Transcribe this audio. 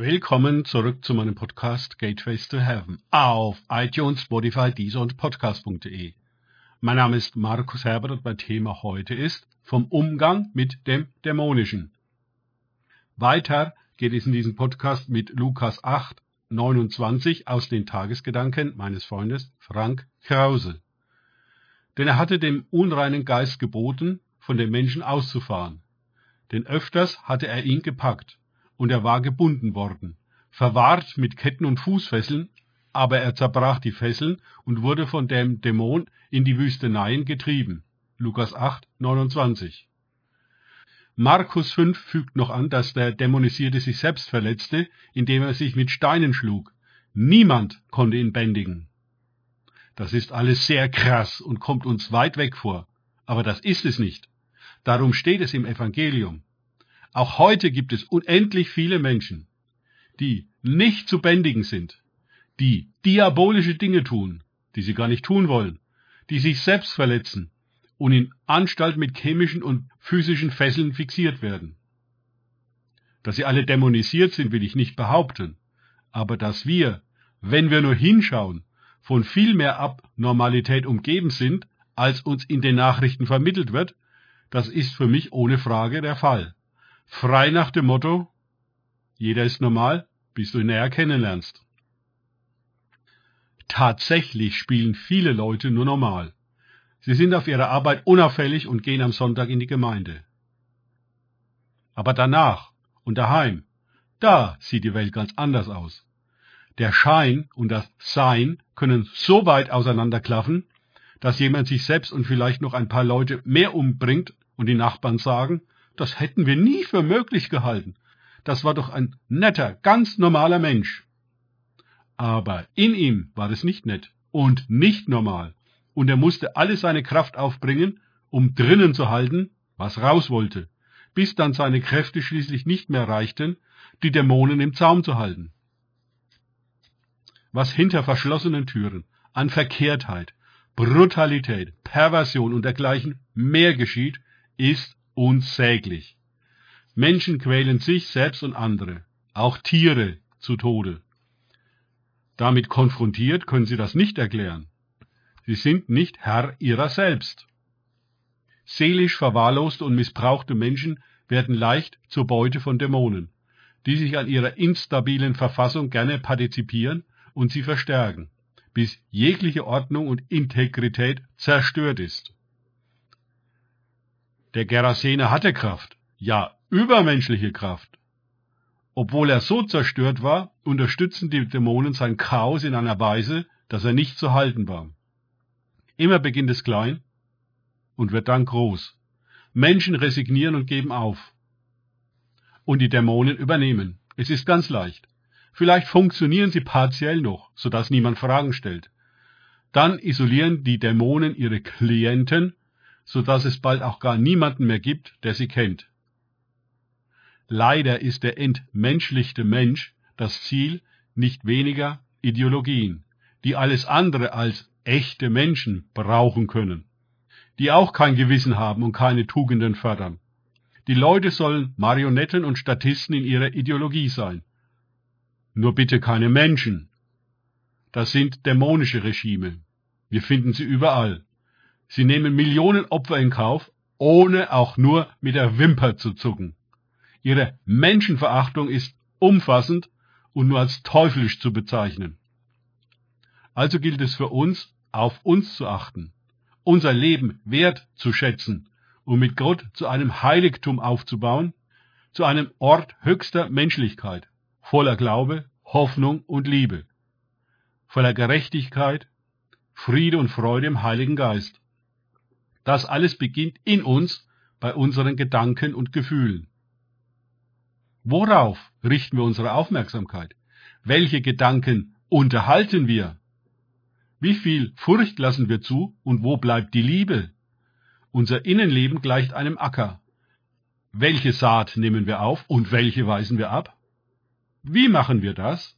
Willkommen zurück zu meinem Podcast Gateways to Heaven auf iTunes, Spotify, Deezer und Podcast.de. Mein Name ist Markus Herbert und mein Thema heute ist vom Umgang mit dem Dämonischen. Weiter geht es in diesem Podcast mit Lukas 8, 29 aus den Tagesgedanken meines Freundes Frank Krause. Denn er hatte dem unreinen Geist geboten, von dem Menschen auszufahren. Denn öfters hatte er ihn gepackt, und er war gebunden worden, verwahrt mit Ketten und Fußfesseln, aber er zerbrach die Fesseln und wurde von dem Dämon in die Wüsteneien getrieben. Lukas 8, 29. Markus 5 fügt noch an, dass der Dämonisierte sich selbst verletzte, indem er sich mit Steinen schlug. Niemand konnte ihn bändigen. Das ist alles sehr krass und kommt uns weit weg vor. Aber das ist es nicht. Darum steht es im Evangelium. Auch heute gibt es unendlich viele Menschen, die nicht zu bändigen sind, die diabolische Dinge tun, die sie gar nicht tun wollen, die sich selbst verletzen und in Anstalt mit chemischen und physischen Fesseln fixiert werden. Dass sie alle dämonisiert sind, will ich nicht behaupten, aber dass wir, wenn wir nur hinschauen, von viel mehr Abnormalität umgeben sind, als uns in den Nachrichten vermittelt wird, das ist für mich ohne Frage der Fall. Frei nach dem Motto, jeder ist normal, bis du ihn näher kennenlernst. Tatsächlich spielen viele Leute nur normal. Sie sind auf ihrer Arbeit unauffällig und gehen am Sonntag in die Gemeinde. Aber danach und daheim, da sieht die Welt ganz anders aus. Der Schein und das Sein können so weit auseinanderklaffen, dass jemand sich selbst und vielleicht noch ein paar Leute mehr umbringt und die Nachbarn sagen, das hätten wir nie für möglich gehalten. Das war doch ein netter, ganz normaler Mensch. Aber in ihm war es nicht nett und nicht normal, und er musste alle seine Kraft aufbringen, um drinnen zu halten, was raus wollte, bis dann seine Kräfte schließlich nicht mehr reichten, die Dämonen im Zaum zu halten. Was hinter verschlossenen Türen an Verkehrtheit, Brutalität, Perversion und dergleichen mehr geschieht, ist unsäglich. Menschen quälen sich selbst und andere, auch Tiere, zu Tode. Damit konfrontiert können sie das nicht erklären. Sie sind nicht Herr ihrer selbst. Seelisch verwahrloste und missbrauchte Menschen werden leicht zur Beute von Dämonen, die sich an ihrer instabilen Verfassung gerne partizipieren und sie verstärken, bis jegliche Ordnung und Integrität zerstört ist. Der Gerasene hatte Kraft, ja übermenschliche Kraft. Obwohl er so zerstört war, unterstützen die Dämonen sein Chaos in einer Weise, dass er nicht zu halten war. Immer beginnt es klein und wird dann groß. Menschen resignieren und geben auf. Und die Dämonen übernehmen. Es ist ganz leicht. Vielleicht funktionieren sie partiell noch, sodass niemand Fragen stellt. Dann isolieren die Dämonen ihre Klienten so dass es bald auch gar niemanden mehr gibt, der sie kennt. Leider ist der entmenschlichte Mensch das Ziel nicht weniger Ideologien, die alles andere als echte Menschen brauchen können, die auch kein Gewissen haben und keine Tugenden fördern. Die Leute sollen Marionetten und Statisten in ihrer Ideologie sein. Nur bitte keine Menschen. Das sind dämonische Regime. Wir finden sie überall. Sie nehmen Millionen Opfer in Kauf, ohne auch nur mit der Wimper zu zucken. Ihre Menschenverachtung ist umfassend und nur als teuflisch zu bezeichnen. Also gilt es für uns, auf uns zu achten, unser Leben wert zu schätzen und mit Gott zu einem Heiligtum aufzubauen, zu einem Ort höchster Menschlichkeit, voller Glaube, Hoffnung und Liebe, voller Gerechtigkeit, Friede und Freude im Heiligen Geist. Das alles beginnt in uns, bei unseren Gedanken und Gefühlen. Worauf richten wir unsere Aufmerksamkeit? Welche Gedanken unterhalten wir? Wie viel Furcht lassen wir zu und wo bleibt die Liebe? Unser Innenleben gleicht einem Acker. Welche Saat nehmen wir auf und welche weisen wir ab? Wie machen wir das?